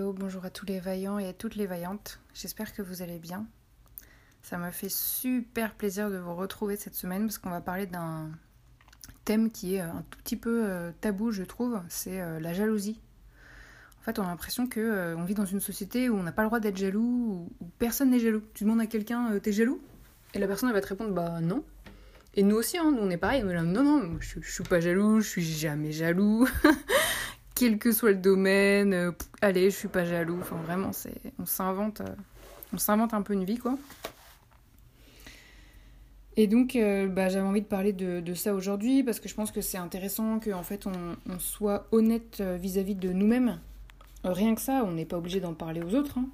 Bonjour à tous les vaillants et à toutes les vaillantes. J'espère que vous allez bien. Ça m'a fait super plaisir de vous retrouver cette semaine parce qu'on va parler d'un thème qui est un tout petit peu euh, tabou, je trouve, c'est euh, la jalousie. En fait, on a l'impression que euh, on vit dans une société où on n'a pas le droit d'être jaloux, où personne n'est jaloux. Tu demandes à quelqu'un, t'es jaloux? Et la personne elle va te répondre, bah non. Et nous aussi, hein, nous on est pareil, non, non, je, je suis pas jaloux, je suis jamais jaloux. quel que soit le domaine, euh, allez, je suis pas jaloux. Enfin, vraiment, c'est, on s'invente, euh, un peu une vie, quoi. Et donc, euh, bah, j'avais envie de parler de, ça aujourd'hui parce que je pense que c'est intéressant qu'en fait on, soit honnête vis-à-vis de nous-mêmes. rien que ça, on n'est pas obligé d'en parler aux autres, hein.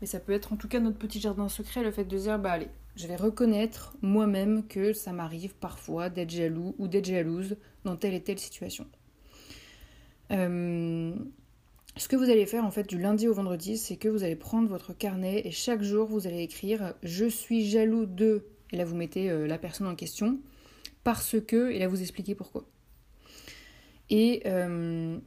mais ça peut être en tout cas notre petit jardin secret, le fait de dire bah allez, je vais reconnaître moi-même que ça m'arrive parfois d'être jaloux ou d'être jalouse dans telle et telle situation. Euh, ce que vous allez faire en fait du lundi au vendredi, c'est que vous allez prendre votre carnet et chaque jour vous allez écrire je suis jaloux de et là vous mettez euh, la personne en question parce que et là vous expliquez pourquoi. Et euh,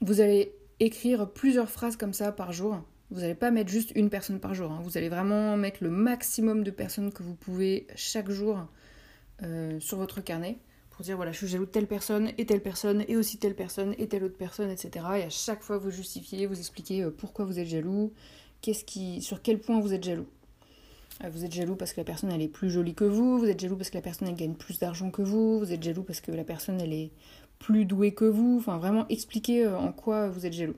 vous allez écrire plusieurs phrases comme ça par jour. Vous n'allez pas mettre juste une personne par jour. Hein. Vous allez vraiment mettre le maximum de personnes que vous pouvez chaque jour sur votre carnet pour dire voilà, je suis jaloux de telle personne et telle personne et aussi telle personne et telle autre personne, etc. Et à chaque fois, vous justifiez, vous expliquez euh, pourquoi vous êtes jaloux, qu'est-ce qui, sur quel point vous êtes jaloux. Euh, vous êtes jaloux parce que la personne elle est plus jolie que vous, vous êtes jaloux parce que la personne elle gagne plus d'argent que vous, vous êtes jaloux parce que la personne elle est plus douée que vous. Enfin, vraiment expliquer euh, en quoi vous êtes jaloux.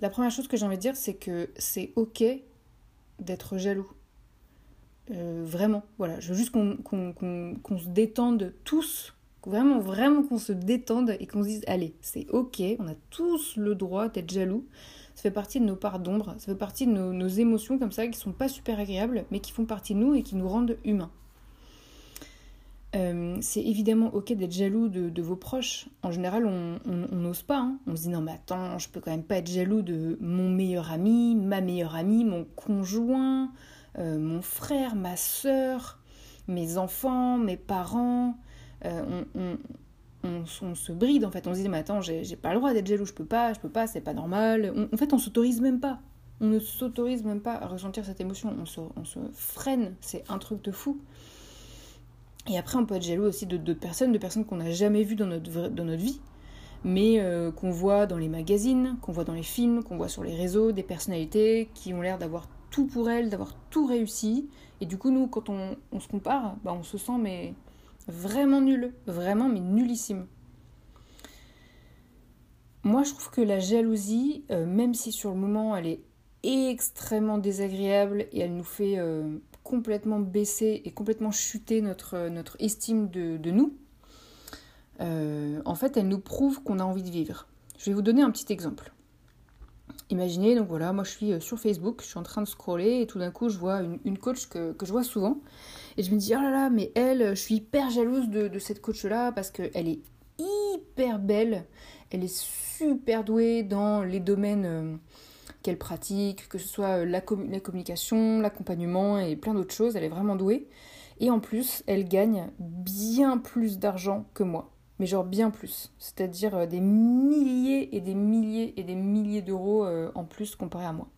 La première chose que j'ai envie de dire, c'est que c'est ok d'être jaloux. Euh, vraiment, voilà. Je veux juste qu'on se détende tous, vraiment, vraiment qu'on se détende et qu'on se dise, allez, c'est ok, on a tous le droit d'être jaloux. Ça fait partie de nos parts d'ombre, ça fait partie de nos, émotions comme ça qui sont pas super agréables, mais qui font partie de nous et qui nous rendent humains. Euh, c'est évidemment ok d'être jaloux de, vos proches. En général, on n'ose pas. Hein. On se dit non, mais attends, je peux quand même pas être jaloux de mon meilleur ami, ma meilleure amie, mon conjoint, euh, mon frère, ma soeur, mes enfants, mes parents. Euh, on, se bride en fait. On se dit mais attends, j'ai pas le droit d'être jaloux, je peux pas, je peux pas, c'est pas normal. en fait, on s'autorise même pas. On ne s'autorise même pas à ressentir cette émotion. On se, freine. C'est un truc de fou. Et après, on peut être jaloux aussi de d'autres personnes, de personnes qu'on n'a jamais vues dans notre, dans notre vie, mais euh, qu'on voit dans les magazines, qu'on voit dans les films, qu'on voit sur les réseaux, des personnalités qui ont l'air d'avoir pour elle, d'avoir tout réussi. Et du coup, nous, quand on, se compare, bah, on se sent mais vraiment nul, vraiment mais nullissime. Moi, je trouve que la jalousie, euh, même si sur le moment elle est extrêmement désagréable et elle nous fait euh, complètement baisser et complètement chuter notre, notre estime de, nous, euh, en fait, elle nous prouve qu'on a envie de vivre. Je vais vous donner un petit exemple. Imaginez, donc voilà, moi je suis euh, sur Facebook, je suis en train de scroller et tout d'un coup je vois une, coach que, je vois souvent. Et je me dis oh là là, mais elle, je suis hyper jalouse de, cette coach-là parce qu'elle est hyper belle, elle est super douée dans les domaines euh, qu'elle pratique, que ce soit euh, la, la communication, l'accompagnement et plein d'autres choses, elle est vraiment douée. Et en plus, elle gagne bien plus d'argent que moi mais genre bien plus. C'est-à-dire euh, des milliers et des milliers et des milliers d'euros euh, en plus comparé à moi.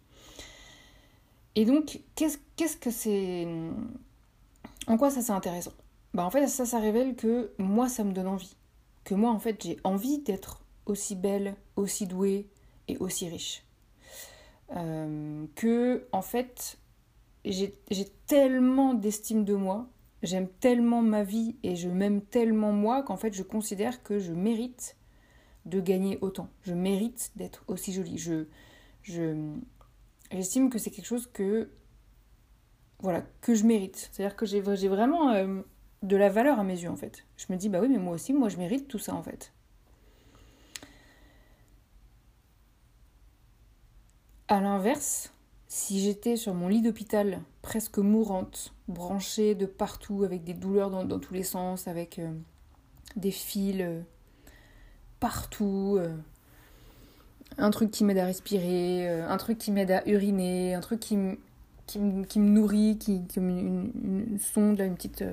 Et donc, qu'est-ce que c'est... En quoi ça c'est intéressant? Bah en fait, ça, ça révèle que moi, ça me donne envie. Que moi, en fait, j'ai envie d'être aussi belle, aussi douée et aussi riche. Euh, que, en fait, j'ai tellement d'estime de moi, j'aime tellement ma vie et je m'aime tellement moi qu'en fait je considère que je mérite de gagner autant. Je mérite d'être aussi jolie. Je, je, j'estime que c'est quelque chose que, voilà, que je mérite. C'est-à-dire que j'ai, j'ai vraiment euh, de la valeur à mes yeux en fait. Je me dis bah oui mais moi aussi, moi je mérite tout ça en fait. À l'inverse, si j'étais sur mon lit d'hôpital, presque mourante, branchée de partout, avec des douleurs dans, tous les sens, avec euh, des fils euh, partout, euh, un truc qui m'aide à respirer, un truc qui m'aide à uriner, un truc qui, me nourrit, qui, une, une, sonde, une petite.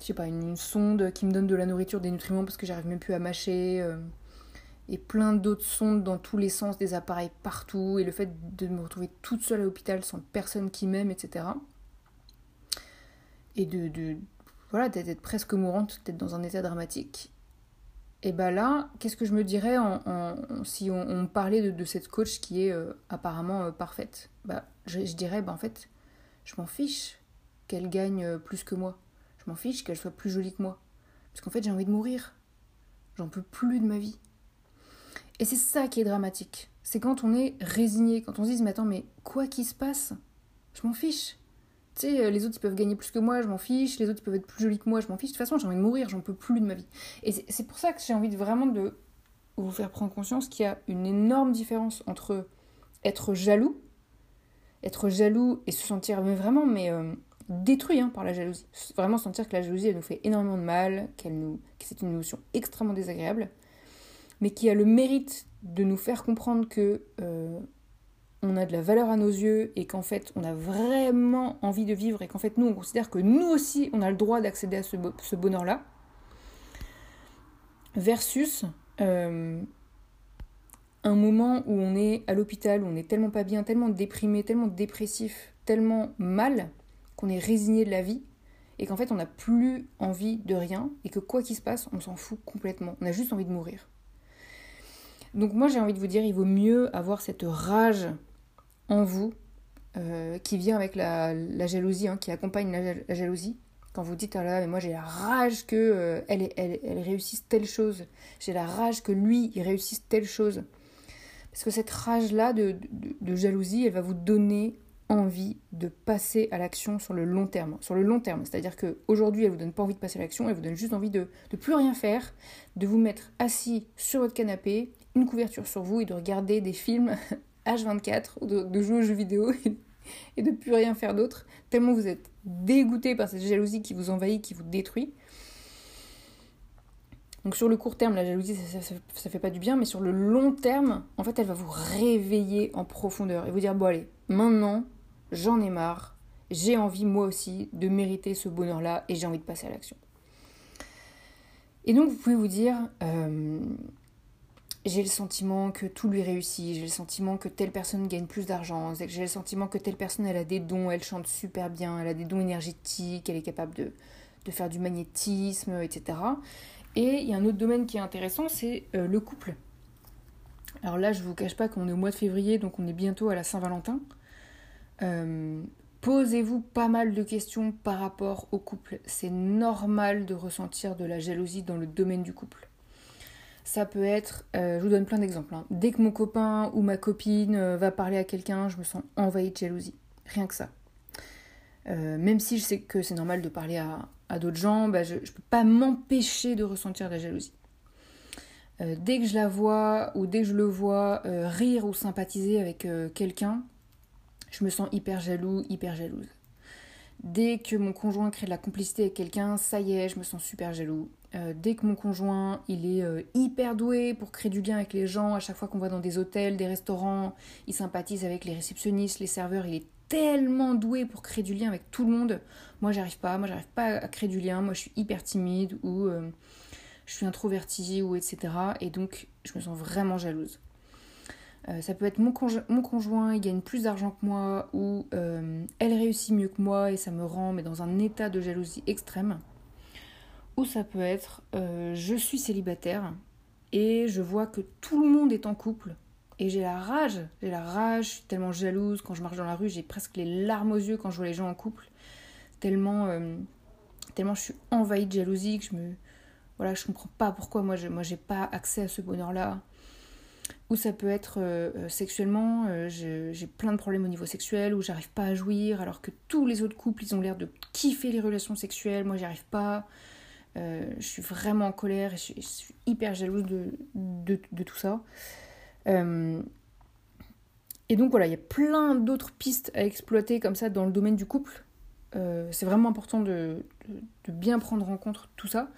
je sais pas, une, sonde qui me donne de la nourriture, des nutriments parce que j'arrive même plus à mâcher et plein d'autres sondes dans tous les sens, des appareils partout, et le fait de me retrouver toute seule à l'hôpital sans personne qui m'aime, etc. Et de, de voilà, d'être presque mourante, d'être dans un état dramatique. Et bah là, qu'est-ce que je me dirais en, si on, parlait de, cette coach qui est euh, apparemment euh, parfaite? Bah, je, dirais, bah, en fait, je m'en fiche qu'elle gagne euh, plus que moi. Je m'en fiche qu'elle soit plus jolie que moi. Parce qu'en fait, j'ai envie de mourir. J'en peux plus de ma vie. Et c'est ça qui est dramatique. C'est quand on est résigné, quand on se dit mais attends, mais quoi qu'il se passe, je m'en fiche. Tu sais, euh, les autres ils peuvent gagner plus que moi, je m'en fiche. Les autres ils peuvent être plus jolis que moi, je m'en fiche. De toute façon, j'ai envie de mourir, j'en peux plus de ma vie. Et c'est pour ça que j'ai envie de vraiment de vous faire prendre conscience qu'il y a une énorme différence entre être jaloux, être jaloux et se sentir vraiment mais euh, détruit hein, par la jalousie. Vraiment sentir que la jalousie elle nous fait énormément de mal, qu'elle nous, que c'est une émotion extrêmement désagréable mais qui a le mérite de nous faire comprendre que euh, on a de la valeur à nos yeux et qu'en fait on a vraiment envie de vivre et qu'en fait nous on considère que nous aussi on a le droit d'accéder à ce, bonheur-là, versus euh, un moment où on est à l'hôpital, où on est tellement pas bien, tellement déprimé, tellement dépressif, tellement mal qu'on est résigné de la vie et qu'en fait on n'a plus envie de rien et que quoi qu'il se passe on s'en fout complètement, on a juste envie de mourir. Donc moi j'ai envie de vous dire, il vaut mieux avoir cette rage en vous euh, qui vient avec la, jalousie, hein, qui accompagne la, jalousie. Quand vous dites, ah là, mais moi j'ai la rage que euh, elle, réussisse telle chose, j'ai la rage que lui, il réussisse telle chose. Parce que cette rage-là de, jalousie, elle va vous donner envie de passer à l'action sur le long terme. Sur le long terme, c'est-à-dire qu'aujourd'hui, elle vous donne pas envie de passer à l'action, elle vous donne juste envie de ne plus rien faire, de vous mettre assis sur votre canapé une couverture sur vous et de regarder des films H24 ou de, jouer aux jeux vidéo et, de plus rien faire d'autre, tellement vous êtes dégoûté par cette jalousie qui vous envahit, qui vous détruit. Donc sur le court terme, la jalousie, ça, ça, fait pas du bien, mais sur le long terme, en fait, elle va vous réveiller en profondeur et vous dire, bon allez, maintenant, j'en ai marre, j'ai envie moi aussi de mériter ce bonheur-là et j'ai envie de passer à l'action. Et donc vous pouvez vous dire, euh, j'ai le sentiment que tout lui réussit, j'ai le sentiment que telle personne gagne plus d'argent, j'ai le sentiment que telle personne elle a des dons, elle chante super bien, elle a des dons énergétiques, elle est capable de, faire du magnétisme, etc. Et il y a un autre domaine qui est intéressant, c'est euh, le couple. Alors là, je vous cache pas qu'on est au mois de février, donc on est bientôt à la Saint-Valentin. Euh, posez-vous pas mal de questions par rapport au couple. C'est normal de ressentir de la jalousie dans le domaine du couple. Ça peut être, euh, je vous donne plein d'exemples. Hein. Dès que mon copain ou ma copine euh, va parler à quelqu'un, je me sens envahie de jalousie. Rien que ça. Euh, même si je sais que c'est normal de parler à, d'autres gens, bah, je ne peux pas m'empêcher de ressentir de la jalousie. dès que je la vois ou dès que je le vois rire ou sympathiser avec quelqu'un, je me sens hyper jaloux, hyper jalouse. Dès que mon conjoint crée de la complicité avec quelqu'un, ça y est, je me sens super jaloux. Euh, dès que mon conjoint il est euh, hyper doué pour créer du lien avec les gens, à chaque fois qu'on va dans des hôtels, des restaurants, il sympathise avec les réceptionnistes, les serveurs, il est tellement doué pour créer du lien avec tout le monde. Moi j'arrive pas, moi j'arrive pas à créer du lien, moi je suis hyper timide ou euh, je suis introvertie ou etc. Et donc je me sens vraiment jalouse. ça peut être mon, mon, conjoint, il gagne plus d'argent que moi ou elle réussit mieux que moi et ça me rend mais dans un état de jalousie extrême. Ou ça peut être euh, je suis célibataire et je vois que tout le monde est en couple et j'ai la rage, j'ai la rage, je suis tellement jalouse quand je marche dans la rue, j'ai presque les larmes aux yeux quand je vois les gens en couple, tellement, euh, tellement je suis envahie de jalousie que je me, voilà, je comprends pas pourquoi moi moi j'ai pas accès à ce bonheur-là. Ou ça peut être euh, sexuellement, j'ai plein de problèmes au niveau sexuel, où j'arrive pas à jouir, alors que tous les autres couples ils ont l'air de kiffer les relations sexuelles, moi j'y arrive pas. Je suis vraiment en colère et je suis, hyper jalouse de, de, tout ça. Euh, et donc voilà, il y a plein d'autres pistes à exploiter comme ça dans le domaine du couple. Euh, c'est vraiment important de, de, bien prendre en compte tout ça.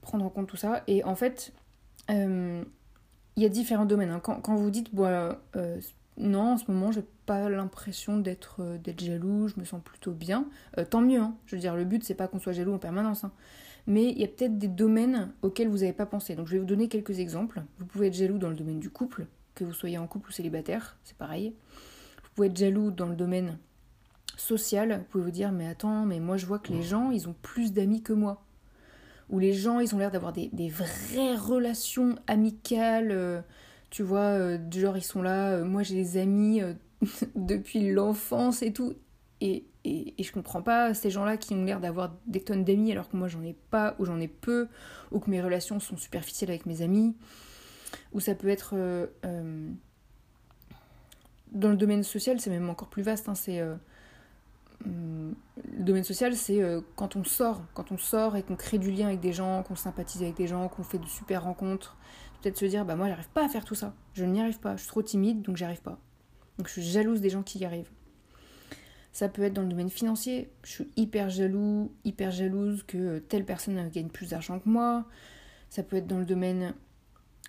Prendre en compte tout ça. Et en fait, euh, il y a différents domaines. Hein. Quand, quand, vous dites, bon, non, en ce moment, j'ai pas l'impression d'être d'être jaloux, je me sens plutôt bien, tant mieux. Hein. Je veux dire, le but, c'est pas qu'on soit jaloux en permanence. Hein mais il y a peut-être des domaines auxquels vous n'avez pas pensé. Donc je vais vous donner quelques exemples. Vous pouvez être jaloux dans le domaine du couple, que vous soyez en couple ou célibataire, c'est pareil. Vous pouvez être jaloux dans le domaine social, vous pouvez vous dire mais attends, mais moi je vois que les gens, ils ont plus d'amis que moi. Ou les gens, ils ont l'air d'avoir des, vraies relations amicales, euh, tu vois, euh, du genre ils sont là, euh, moi j'ai des amis depuis l'enfance et tout. Et et, et je comprends pas ces gens-là qui ont l'air d'avoir des tonnes d'amis alors que moi j'en ai pas, ou j'en ai peu, ou que mes relations sont superficielles avec mes amis. Ou ça peut être. Euh, euh, dans le domaine social, c'est même encore plus vaste. Hein. Euh, le domaine social, c'est quand on sort, quand on sort et qu'on crée du lien avec des gens, qu'on sympathise avec des gens, qu'on fait de super rencontres. Peut-être se dire, bah moi j'arrive pas à faire tout ça. Je n'y arrive pas. Je suis trop timide, donc j'y arrive pas. Donc je suis jalouse des gens qui y arrivent. Ça peut être dans le domaine financier. Je suis hyper jaloux, hyper jalouse que telle personne gagne plus d'argent que moi. Ça peut être dans le domaine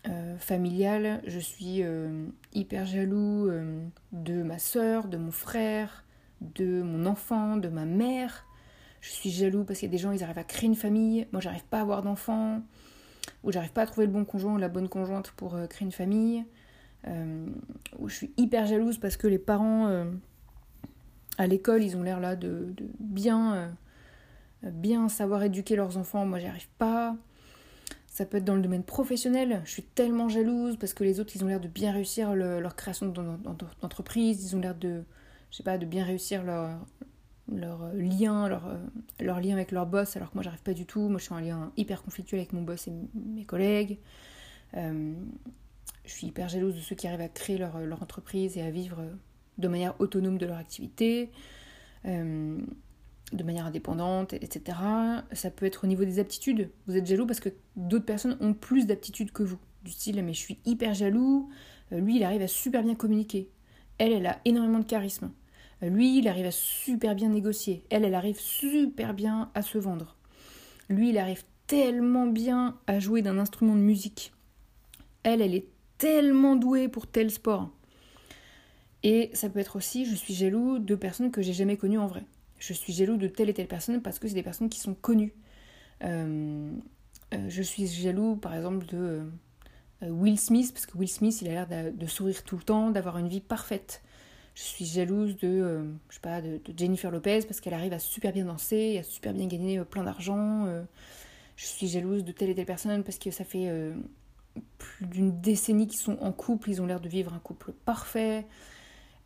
euh, familial. Je suis euh, hyper jaloux euh, de ma soeur, de mon frère, de mon enfant, de ma mère. Je suis jaloux parce qu'il y a des gens, ils arrivent à créer une famille. Moi, j'arrive pas à avoir d'enfants. Ou j'arrive pas à trouver le bon conjoint ou la bonne conjointe pour créer une famille. ou je suis hyper jalouse parce que les parents à l'école, ils ont l'air là de, bien, euh, bien savoir éduquer leurs enfants. Moi, j'y arrive pas. Ça peut être dans le domaine professionnel. Je suis tellement jalouse parce que les autres, ils ont l'air de bien réussir leur création d'entreprise. Ils ont l'air de, je sais pas, de bien réussir leur, leur lien, leur, leur lien avec leur boss, alors que moi, j'arrive pas du tout. Moi, je suis en lien hyper conflictuel avec mon boss et mes collègues. Euh, je suis hyper jalouse de ceux qui arrivent à créer leur, leur entreprise et à vivre de manière autonome de leur activité, euh, de manière indépendante, etc. Ça peut être au niveau des aptitudes. Vous êtes jaloux parce que d'autres personnes ont plus d'aptitudes que vous. Du style, mais je suis hyper jaloux, euh, lui, il arrive à super bien communiquer. Elle, elle a énormément de charisme. Lui, il arrive à super bien négocier. Elle, elle arrive super bien à se vendre. Lui, il arrive tellement bien à jouer d'un instrument de musique. Elle, elle est tellement douée pour tel sport. Et ça peut être aussi, je suis jaloux de personnes que j'ai jamais connues en vrai. Je suis jaloux de telle et telle personne parce que c'est des personnes qui sont connues. Euh, euh, je suis jaloux, par exemple, de euh, Will Smith, parce que Will Smith, il a l'air de, sourire tout le temps, d'avoir une vie parfaite. Je suis jalouse de, je sais pas, de, Jennifer Lopez, parce qu'elle arrive à super bien danser, à super bien gagner plein d'argent. je suis jalouse de telle et telle personne parce que ça fait plus d'une décennie qu'ils sont en couple, ils ont l'air de vivre un couple parfait.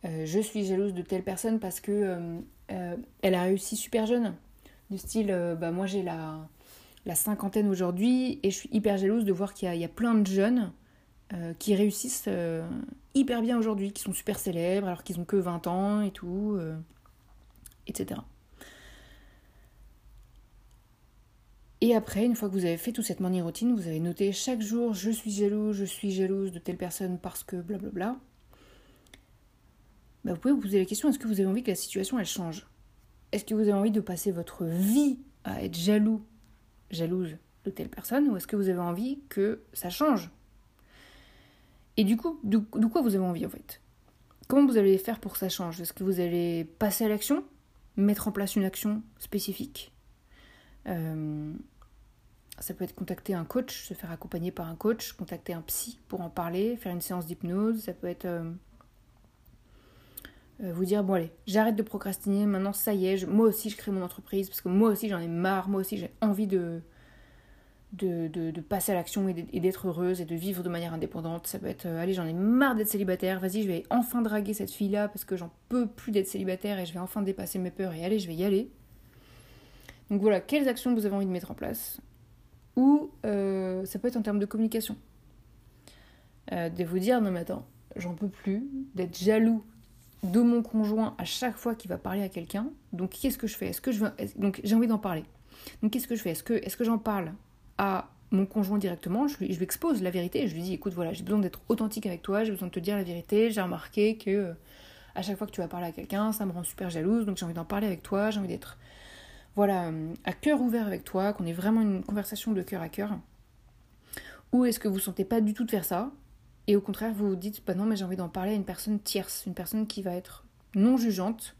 Euh, je suis jalouse de telle personne parce que euh, euh, elle a réussi super jeune. Du style, bah moi j'ai la, la cinquantaine aujourd'hui et je suis hyper jalouse de voir qu'il y, a plein de jeunes qui réussissent hyper bien aujourd'hui, qui sont super célèbres alors qu'ils ont que 20 ans et tout, etc. Et après, une fois que vous avez fait toute cette morning routine, vous avez noté chaque jour je suis jalouse, je suis jalouse de telle personne parce que blablabla. Bah, vous pouvez vous poser la question est-ce que vous avez envie que la situation elle change? Est-ce que vous avez envie de passer votre vie à être jaloux, jalouse de telle personne ou est-ce que vous avez envie que ça change? Et du coup, de, quoi vous avez envie en fait? Comment vous allez faire pour que ça change? Est-ce que vous allez passer à l'action? Mettre en place une action spécifique? Euh, ça peut être contacter un coach, se faire accompagner par un coach, contacter un psy pour en parler, faire une séance d'hypnose, ça peut être euh, euh, vous dire bon allez, j'arrête de procrastiner, maintenant ça y est, moi aussi je crée mon entreprise parce que moi aussi j'en ai marre, moi aussi j'ai envie de de, passer à l'action et d'être heureuse et de vivre de manière indépendante. Ça peut être, euh, allez, j'en ai marre d'être célibataire, vas-y, je vais enfin draguer cette fille-là parce que j'en peux plus d'être célibataire et je vais enfin dépasser mes peurs et allez, je vais y aller. Donc voilà, quelles actions vous avez envie de mettre en place Ou euh, ça peut être en termes de communication. Euh, de vous dire, non mais attends, j'en peux plus d'être jaloux de mon conjoint à chaque fois qu'il va parler à quelqu'un. Donc qu'est-ce que je fais? Est-ce que je veux... Donc j'ai envie d'en parler. Donc qu'est-ce que je fais? Est-ce que, est que j'en parle? À mon conjoint directement, je lui, expose la vérité je lui dis écoute voilà j'ai besoin d'être authentique avec toi, j'ai besoin de te dire la vérité, j'ai remarqué que euh, à chaque fois que tu vas parler à quelqu'un, ça me rend super jalouse, donc j'ai envie d'en parler avec toi, j'ai envie d'être voilà euh, à cœur ouvert avec toi, qu'on ait vraiment une conversation de cœur à cœur. Ou est-ce que vous sentez pas du tout de faire ça et au contraire vous vous dites bah non mais j'ai envie d'en parler à une personne tierce, une personne qui va être non jugeante,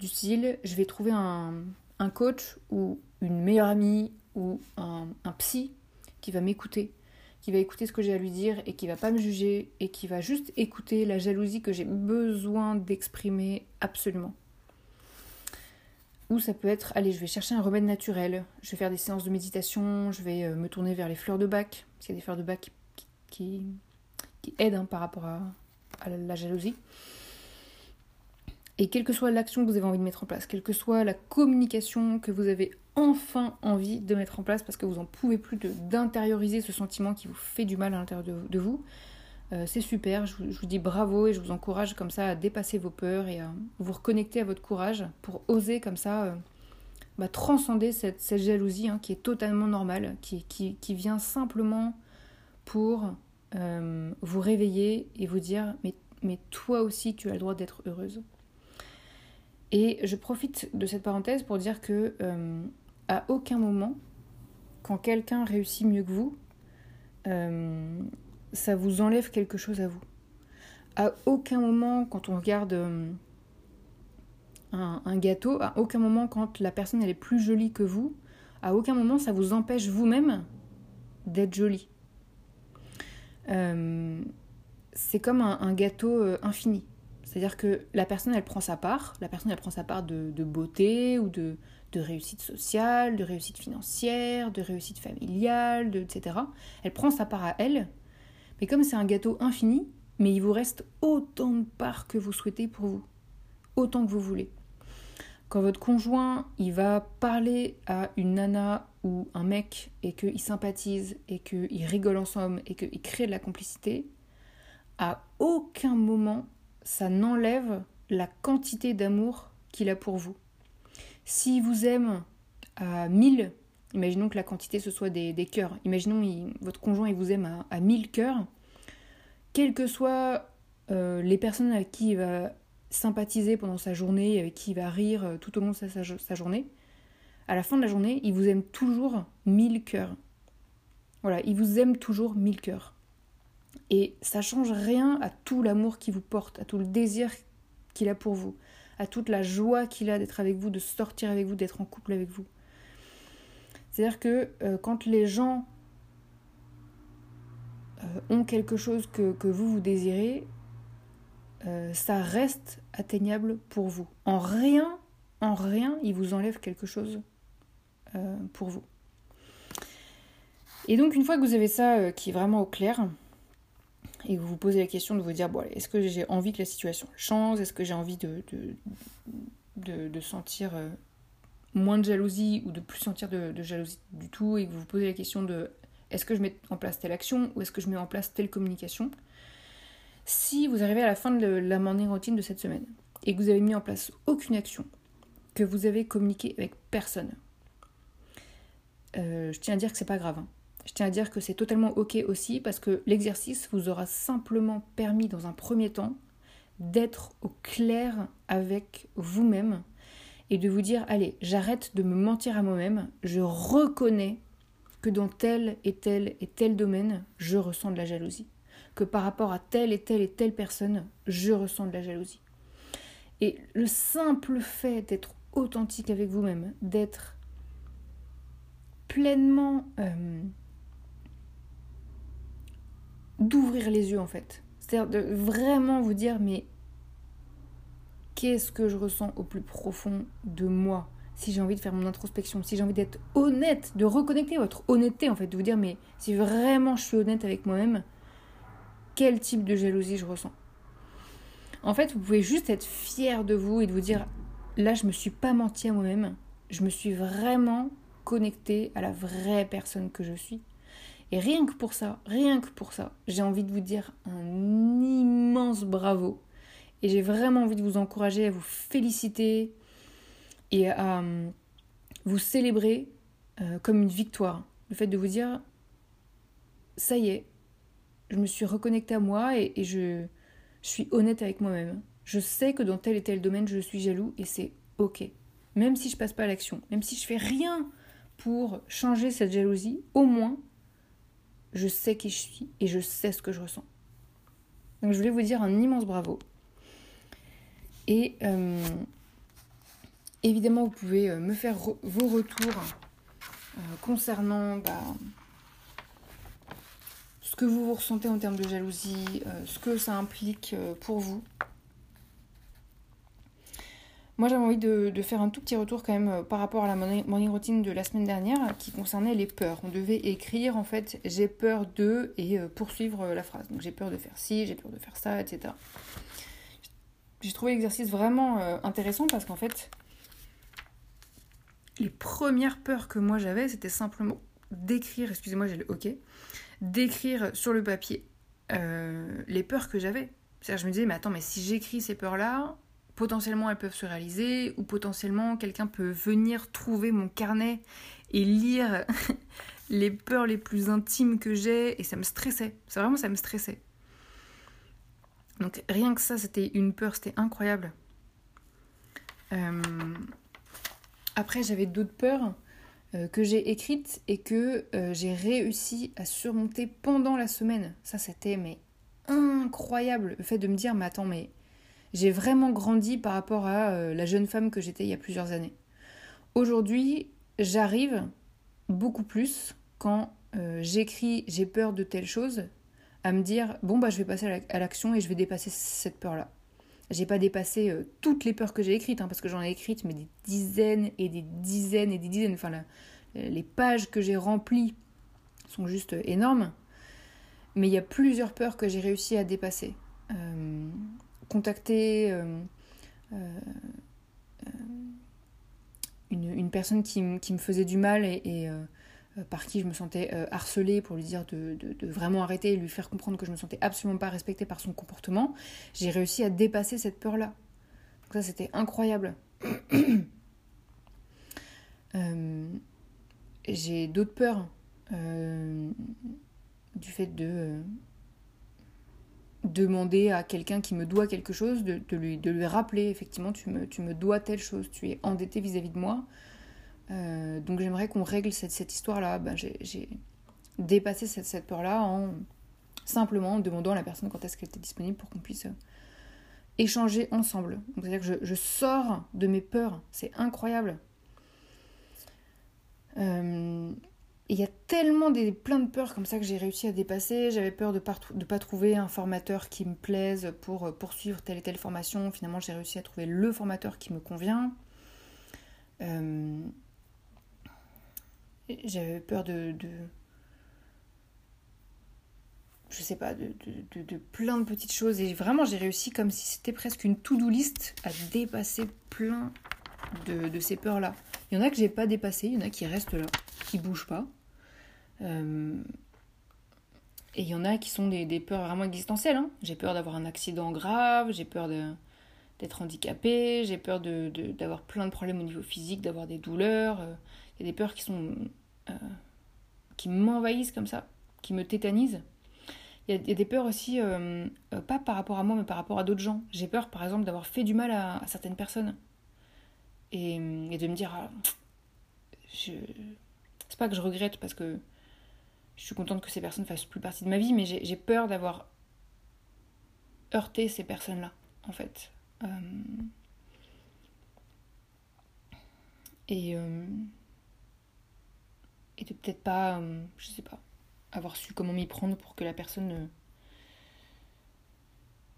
du style je vais trouver un, un coach ou une meilleure amie ou un, psy qui va m'écouter, qui va écouter ce que j'ai à lui dire et qui va pas me juger et qui va juste écouter la jalousie que j'ai besoin d'exprimer absolument. Ou ça peut être, allez, je vais chercher un remède naturel, je vais faire des séances de méditation, je vais euh, me tourner vers les fleurs de bac, parce qu'il y a des fleurs de bac qui, aident hein, par rapport à la jalousie. Et quelle que soit l'action que vous avez envie de mettre en place, quelle que soit la communication que vous avez enfin envie de mettre en place parce que vous n'en pouvez plus d'intérioriser ce sentiment qui vous fait du mal à l'intérieur de, vous, euh, c'est super. Je vous, dis bravo et je vous encourage comme ça à dépasser vos peurs et à vous reconnecter à votre courage pour oser comme ça euh, bah, transcender cette, jalousie hein, qui est totalement normale, qui, vient simplement pour euh, vous réveiller et vous dire mais, toi aussi tu as le droit d'être heureuse. Et je profite de cette parenthèse pour dire que à aucun moment, quand quelqu'un réussit mieux que vous, euh, ça vous enlève quelque chose à vous. À aucun moment, quand on regarde euh, un, gâteau, à aucun moment, quand la personne elle est plus jolie que vous, à aucun moment ça vous empêche vous-même d'être jolie. c'est comme un gâteau infini. C'est-à-dire que la personne, elle prend sa part, la personne, elle prend sa part de, beauté ou de, réussite sociale, de réussite financière, de réussite familiale, etc. Elle prend sa part à elle, mais comme c'est un gâteau infini, mais il vous reste autant de parts que vous souhaitez pour vous, autant que vous voulez. Quand votre conjoint, il va parler à une nana ou un mec et qu'ils sympathisent et qu'ils rigolent ensemble et qu'ils créent de la complicité, à aucun moment ça n'enlève la quantité d'amour qu'il a pour vous. S'il vous aime à 1000, imaginons que la quantité ce soit des, cœurs, imaginons votre conjoint il vous aime à, à 1000 cœurs, quelles que soient euh, les personnes avec qui il va sympathiser pendant sa journée, avec qui il va rire euh, tout au long de sa, journée, à la fin de la journée, il vous aime toujours 1000 cœurs. Voilà, il vous aime toujours 1000 cœurs. Et ça change rien à tout l'amour qu'il vous porte, à tout le désir qu'il a pour vous, à toute la joie qu'il a d'être avec vous, de sortir avec vous, d'être en couple avec vous. C'est-à-dire que euh, quand les gens euh, ont quelque chose que, vous, vous désirez, euh, ça reste atteignable pour vous. En rien, en rien, il vous enlève quelque chose pour vous. Et donc une fois que vous avez ça qui est vraiment au clair, et vous vous posez la question de vous dire bon, est-ce que j'ai envie que la situation change? Est-ce que j'ai envie de, de, de, sentir euh, moins de jalousie ou de plus sentir de, jalousie du tout? Et que vous vous posez la question de est-ce que je mets en place telle action ou est-ce que je mets en place telle communication? Si vous arrivez à la fin de la morning routine de cette semaine et que vous avez mis en place aucune action, que vous avez communiqué avec personne, euh, je tiens à dire que c'est pas grave. Hein. Je tiens à dire que c'est totalement ok aussi parce que l'exercice vous aura simplement permis dans un premier temps d'être au clair avec vous-même et de vous dire allez, j'arrête de me mentir à moi-même, je reconnais que dans tel et tel et tel domaine, je ressens de la jalousie, que par rapport à telle et telle et telle personne, je ressens de la jalousie. Et le simple fait d'être authentique avec vous-même, d'être pleinement euh, d'ouvrir les yeux en fait. C'est-à-dire de vraiment vous dire mais qu'est-ce que je ressens au plus profond de moi? Si j'ai envie de faire mon introspection, si j'ai envie d'être honnête, de reconnecter votre honnêteté en fait, de vous dire mais si vraiment je suis honnête avec moi-même, quel type de jalousie je ressens? En fait, vous pouvez juste être fier de vous et de vous dire là je me suis pas menti à moi-même, je me suis vraiment connecté à la vraie personne que je suis. Et rien que pour ça, rien que pour ça, j'ai envie de vous dire un immense bravo. Et j'ai vraiment envie de vous encourager à vous féliciter, et à euh, vous célébrer euh, comme une victoire. Le fait de vous dire, ça y est, je me suis reconnectée à moi et, je, suis honnête avec moi-même. Je sais que dans tel et tel domaine, je suis jaloux et c'est ok. Même si je passe pas à l'action, même si je fais rien pour changer cette jalousie, au moins, je sais qui je suis et je sais ce que je ressens. Donc je voulais vous dire un immense bravo. Et euh, Évidemment, vous pouvez euh, me faire vos retours euh, concernant bah, ce que vous, vous ressentez en termes de jalousie, ce que ça implique pour vous. Moi, j'avais envie de, faire un tout petit retour quand même par rapport à la morning routine de la semaine dernière qui concernait les peurs. On devait écrire en fait j'ai peur de et poursuivre la phrase. Donc j'ai peur de faire ci, j'ai peur de faire ça, etc. J'ai trouvé l'exercice vraiment intéressant parce qu'en fait, les premières peurs que moi j'avais, c'était simplement d'écrire, excusez-moi, j'ai le OK, d'écrire sur le papier euh, les peurs que j'avais. C'est-à-dire, je me disais, mais attends, mais si j'écris ces peurs-là, potentiellement elles peuvent se réaliser, ou potentiellement quelqu'un peut venir trouver mon carnet et lire les peurs les plus intimes que j'ai, et ça me stressait. C'est vraiment, ça me stressait. Donc rien que ça, c'était une peur, c'était incroyable. Euh, après, j'avais d'autres peurs euh, que j'ai écrites et que euh, j'ai réussi à surmonter pendant la semaine. Ça, c'était mais incroyable. Le fait de me dire, mais attends, mais j'ai vraiment grandi par rapport à euh, la jeune femme que j'étais il y a plusieurs années. Aujourd'hui, j'arrive beaucoup plus quand j'écris, j'ai peur de telle chose, à me dire, bon, bah, je vais passer à l'action et je vais dépasser cette peur-là. J'ai pas dépassé euh, toutes les peurs que j'ai écrites, hein, parce que j'en ai écrites, mais des dizaines et des dizaines et des dizaines. Enfin, les pages que j'ai remplies sont juste euh, énormes. Mais il y a plusieurs peurs que j'ai réussi à dépasser. Euh, contacter une, personne qui, me faisait du mal et, euh, par qui je me sentais euh, harcelée pour lui dire de, vraiment arrêter et lui faire comprendre que je me sentais absolument pas respectée par son comportement, j'ai réussi à dépasser cette peur-là. Donc ça, c'était incroyable. Euh, j'ai d'autres peurs du fait de demander à quelqu'un qui me doit quelque chose, de, lui, de lui rappeler, effectivement, tu me, tu me dois telle chose, tu es endetté vis-à-vis de moi. Euh, donc j'aimerais qu'on règle cette, histoire-là. Ben, j'ai dépassé cette, peur-là en simplement demandant à la personne quand est-ce qu'elle était disponible pour qu'on puisse euh, échanger ensemble. C'est-à-dire que je, sors de mes peurs. C'est incroyable. Euh, il y a tellement des, plein de peurs comme ça que j'ai réussi à dépasser. J'avais peur de ne pas trouver un formateur qui me plaise pour poursuivre telle et telle formation. Finalement, j'ai réussi à trouver le formateur qui me convient. J'avais peur de, de, je sais pas, de, de, de, plein de petites choses. Et vraiment, j'ai réussi comme si c'était presque une to-do list à dépasser plein de, ces peurs-là. Il y en a que j'ai pas dépassé, il y en a qui restent là, qui bougent pas. Euh, et il y en a qui sont des, peurs vraiment existentielles. Hein. J'ai peur d'avoir un accident grave, j'ai peur d'être handicapé, j'ai peur d'avoir plein de problèmes au niveau physique, d'avoir des douleurs. Euh, il y a des peurs qui sont. Euh, qui m'envahissent comme ça, qui me tétanisent. Il y, a, des peurs aussi, pas par rapport à moi, mais par rapport à d'autres gens. J'ai peur, par exemple, d'avoir fait du mal à, certaines personnes. Et, de me dire. Ah. C'est pas que je regrette parce que je suis contente que ces personnes fassent plus partie de ma vie, mais j'ai peur d'avoir heurté ces personnes-là, en fait. Et et de peut-être pas, euh, je sais pas, avoir su comment m'y prendre pour que la personne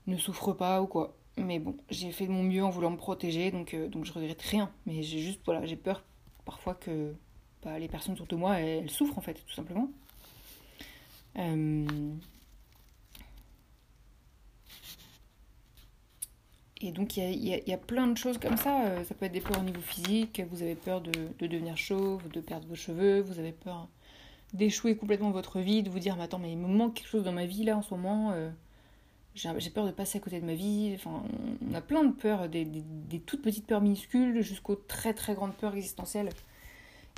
ne, ne souffre pas ou quoi. Mais bon, j'ai fait de mon mieux en voulant me protéger, donc, euh, donc je regrette rien. Mais j'ai juste, voilà, j'ai peur parfois que bah, les personnes autour de moi, elles, souffrent en fait, tout simplement. Euh, Et donc il y a, plein de choses comme ça. Euh, ça peut être des peurs au niveau physique, vous avez peur de, de devenir chauve, de perdre vos cheveux, vous avez peur d'échouer complètement votre vie, de vous dire mais attends mais il me manque quelque chose dans ma vie là en ce moment. Euh, j'ai peur de passer à côté de ma vie. Enfin, on a plein de peurs, des, toutes petites peurs minuscules jusqu'aux très très grandes peurs existentielles.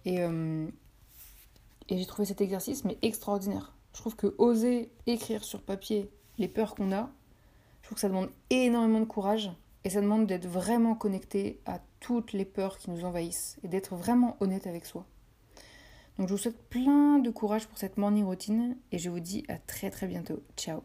Et, et j'ai trouvé cet exercice mais extraordinaire. Je trouve que oser écrire sur papier les peurs qu'on a, trouve que ça demande énormément de courage et ça demande d'être vraiment connecté à toutes les peurs qui nous envahissent et d'être vraiment honnête avec soi. Donc je vous souhaite plein de courage pour cette morning routine et je vous dis à très très bientôt. Ciao